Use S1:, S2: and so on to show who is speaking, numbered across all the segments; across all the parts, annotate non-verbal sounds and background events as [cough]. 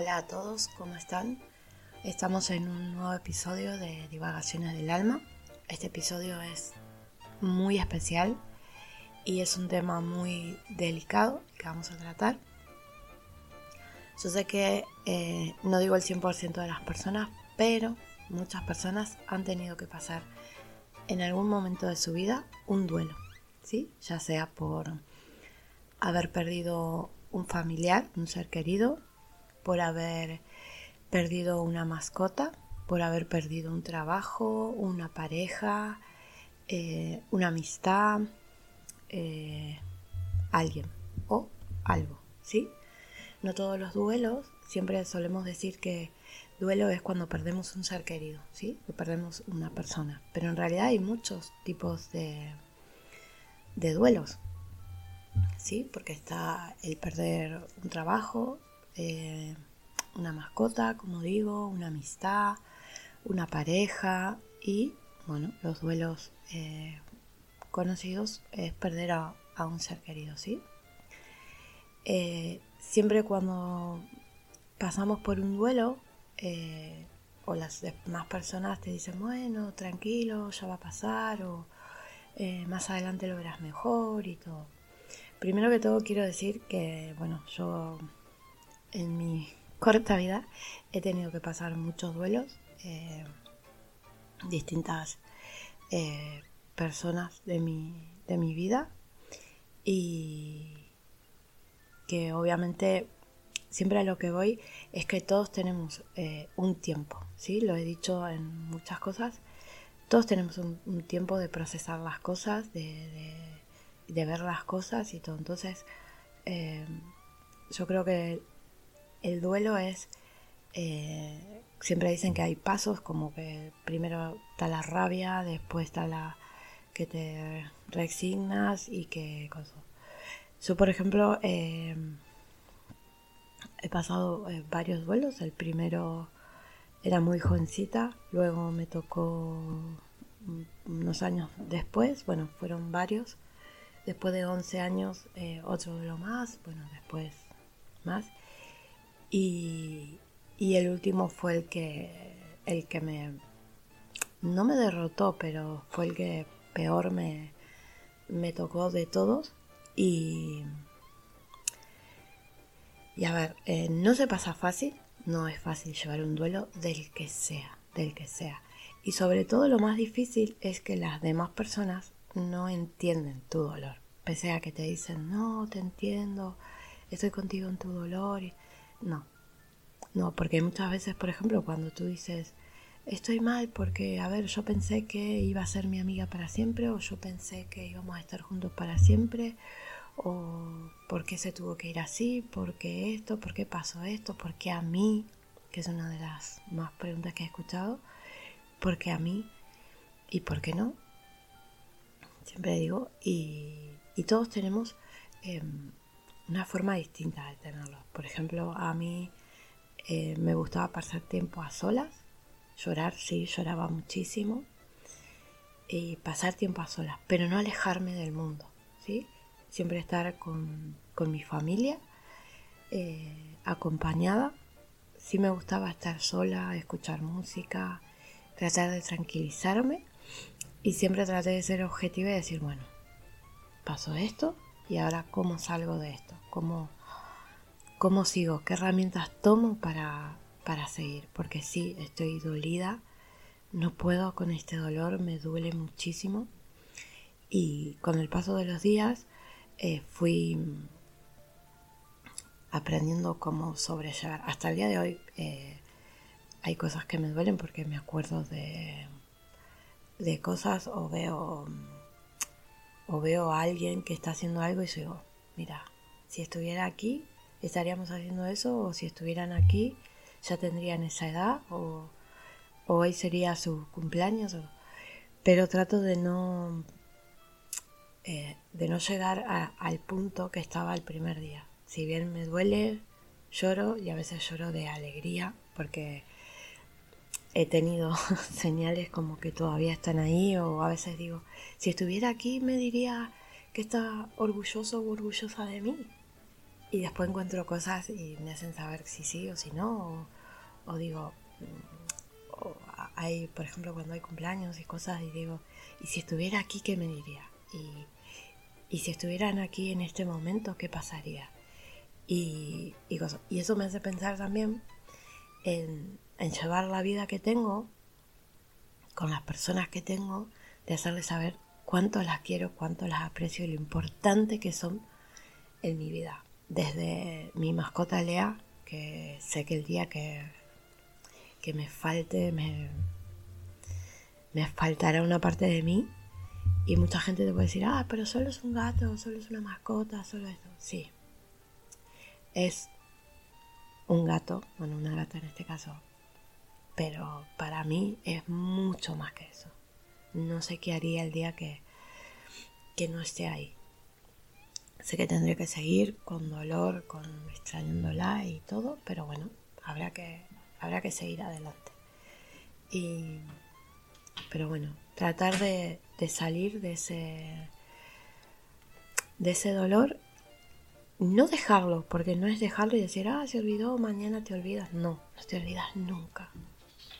S1: Hola a todos, ¿cómo están? Estamos en un nuevo episodio de Divagaciones del Alma. Este episodio es muy especial y es un tema muy delicado que vamos a tratar. Yo sé que eh, no digo el 100% de las personas, pero muchas personas han tenido que pasar en algún momento de su vida un duelo, ¿sí? Ya sea por haber perdido un familiar, un ser querido, por haber perdido una mascota, por haber perdido un trabajo, una pareja, eh, una amistad, eh, alguien o algo, ¿sí? No todos los duelos, siempre solemos decir que duelo es cuando perdemos un ser querido, ¿sí? Que perdemos una persona. Pero en realidad hay muchos tipos de, de duelos, ¿sí? Porque está el perder un trabajo, eh, una mascota, como digo, una amistad, una pareja y, bueno, los duelos eh, conocidos es perder a, un ser querido, ¿sí? Eh, siempre cuando pasamos por un duelo, o las demás personas te dicen, bueno, tranquilo, ya va a pasar, o más adelante lo verás mejor y todo. Primero que todo quiero decir que, bueno, yo en mi corta vida he tenido que pasar muchos duelos, eh, distintas eh, personas de mi, de mi vida y que obviamente siempre a lo que voy es que todos tenemos eh, un tiempo, ¿sí? Lo he dicho en muchas cosas, todos tenemos un, tiempo de procesar las cosas, de, de, ver las cosas y todo. Entonces, yo creo que el duelo es, eh, siempre dicen que hay pasos, como que primero está la rabia, después está la que te resignas y que Yo, por ejemplo, eh, he pasado eh, varios duelos. El primero era muy jovencita, luego me tocó unos años después, bueno, fueron varios. Después de 11 años, otro duelo más, bueno, después más. Y, el último fue el que, el que me, no me derrotó, pero fue el que peor me, me tocó de todos. Y, y a ver, eh, no se pasa fácil, no es fácil llevar un duelo del que sea, del que sea. Y sobre todo lo más difícil es que las demás personas no entienden tu dolor. Pese a que te dicen, no, te entiendo, estoy contigo en tu dolor. Y no, no, porque muchas veces, por ejemplo, cuando tú dices, estoy mal porque, a ver, yo pensé que iba a ser mi amiga para siempre, o yo pensé que íbamos a estar juntos para siempre, o por qué se tuvo que ir así, por qué esto, por qué pasó esto, por qué a mí, que es una de las más preguntas que he escuchado, por qué a mí y por qué no. Siempre digo, y, todos tenemos em, una forma distinta de tenerlo. Por ejemplo, a mí eh, me gustaba pasar tiempo a solas, llorar, sí, lloraba muchísimo, y pasar tiempo a solas, pero no alejarme del mundo, ¿sí? Siempre estar con, mi familia, eh, acompañada. Sí me gustaba estar sola, escuchar música, tratar de tranquilizarme y siempre traté de ser objetiva y decir, bueno, pasó esto, y ahora cómo salgo de esto, cómo, cómo sigo, qué herramientas tomo para, para seguir, porque sí, estoy dolida, no puedo con este dolor, me duele muchísimo. Y con el paso de los días eh, fui aprendiendo cómo sobrellevar. Hasta el día de hoy eh, hay cosas que me duelen porque me acuerdo de, de cosas o veo o veo a alguien que está haciendo algo y digo, mira, si estuviera aquí, estaríamos haciendo eso, o si estuvieran aquí, ya tendrían esa edad, o, hoy sería su cumpleaños, pero trato de no, eh, de no llegar al punto que estaba el primer día. Si bien me duele, lloro y a veces lloro de alegría, porque he tenido [laughs] señales como que todavía están ahí o a veces digo, si estuviera aquí me diría que está orgulloso o orgullosa de mí. y después encuentro cosas y me hacen saber si sí o si no, o, digo, mm, hay, por ejemplo, cuando hay cumpleaños y cosas, y digo, ¿y si estuviera aquí, qué me diría? Y, y si estuvieran aquí en este momento, ¿qué pasaría? Y, y, y eso me hace pensar también en, en llevar la vida que tengo con las personas que tengo, de hacerles saber cuánto las quiero, cuánto las aprecio y lo importante que son en mi vida desde mi mascota Lea, que sé que el día que, que me falte, me, me faltará una parte de mí. Y mucha gente te puede decir, ah, pero solo es un gato, solo es una mascota, solo esto. Sí, es un gato, bueno, una gata en este caso, pero para mí es mucho más que eso. No sé qué haría el día que, que no esté ahí. Sé que tendré que seguir con dolor, con extrañándola y todo, pero bueno, habrá que, habrá que seguir adelante. Y, pero bueno, tratar de, salir de ese, de ese dolor, no dejarlo, porque no es dejarlo y decir, ah, se olvidó, mañana te olvidas. No, no te olvidas nunca,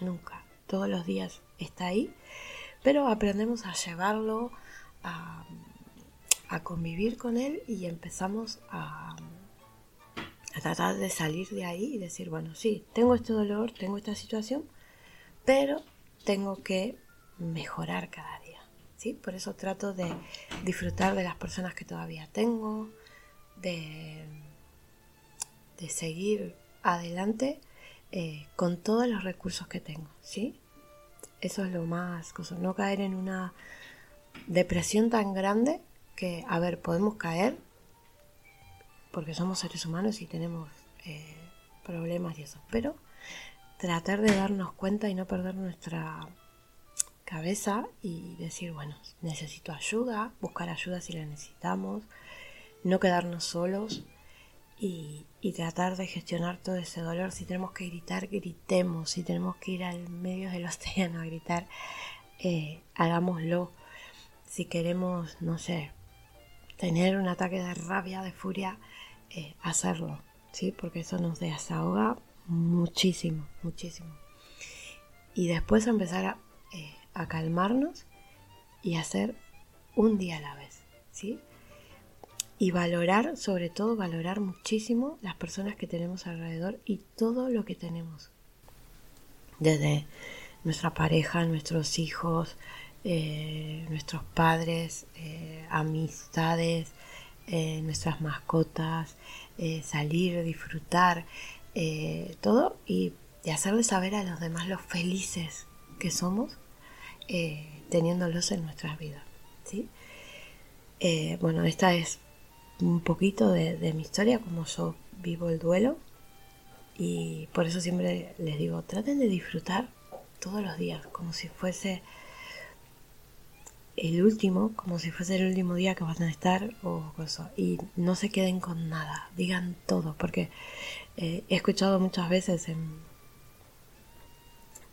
S1: nunca. Todos los días está ahí, pero aprendemos a llevarlo, a convivir con él y empezamos a, a tratar de salir de ahí y decir, bueno, sí, tengo este dolor, tengo esta situación, pero tengo que mejorar cada día. ¿sí? Por eso trato de disfrutar de las personas que todavía tengo, de, seguir adelante eh, con todos los recursos que tengo. ¿sí? Eso es lo más, no caer en una depresión tan grande que, a ver, podemos caer porque somos seres humanos y tenemos eh, problemas y eso, pero tratar de darnos cuenta y no perder nuestra cabeza y decir, bueno, necesito ayuda, buscar ayuda si la necesitamos, no quedarnos solos y, tratar de gestionar todo ese dolor. Si tenemos que gritar, gritemos, si tenemos que ir al medio del [laughs] océano a gritar, eh, hagámoslo. Si queremos, no sé, tener un ataque de rabia, de furia, eh, hacerlo, ¿sí? Porque eso nos desahoga muchísimo, muchísimo. Y después empezar eh, a, calmarnos y hacer un día a la vez, ¿sí? Y valorar, sobre todo valorar muchísimo las personas que tenemos alrededor y todo lo que tenemos. Desde nuestra pareja, nuestros hijos, eh, nuestros padres, eh, amistades, eh, nuestras mascotas, salir, disfrutar, todo y, de hacerles saber a los demás lo felices que somos teniéndolos en nuestras vidas. ¿sí? bueno, esta es un poquito de mi historia, como yo vivo el duelo y por eso siempre les digo, traten de disfrutar todos los días, como si fuese el último, como si fuese el último día que van a estar o cosas. Y no se queden con nada, digan todo, porque eh, he escuchado muchas veces en,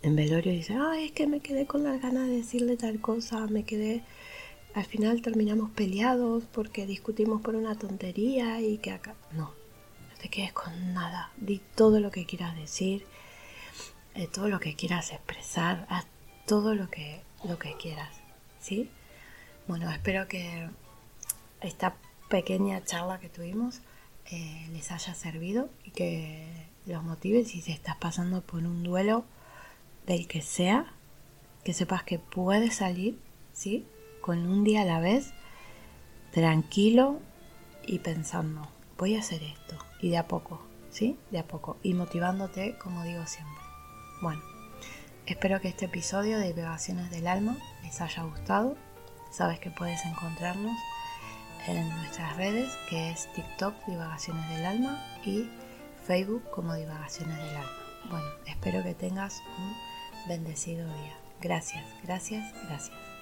S1: en velorio dice, ay, es que me quedé con las ganas de decirle tal cosa, me quedé, al final terminamos peleados porque discutimos por una tontería y que acá, no, no te quedes con nada, di todo lo que quieras decir, eh, todo lo que quieras expresar, haz todo lo que, lo que quieras. ¿sí? Bueno, espero que esta pequeña charla que tuvimos eh, les haya servido y que los motive si se estás pasando por un duelo del que sea, que sepas que puedes salir, ¿sí? Con un día a la vez, tranquilo y pensando, voy a hacer esto y de a poco, ¿sí? De a poco y motivándote como digo siempre. Bueno, espero que este episodio de Divagaciones del Alma les haya gustado. Sabes que puedes encontrarnos en nuestras redes, que es TikTok Divagaciones del Alma y Facebook como Divagaciones del Alma. Bueno, espero que tengas un bendecido día. Gracias, gracias, gracias.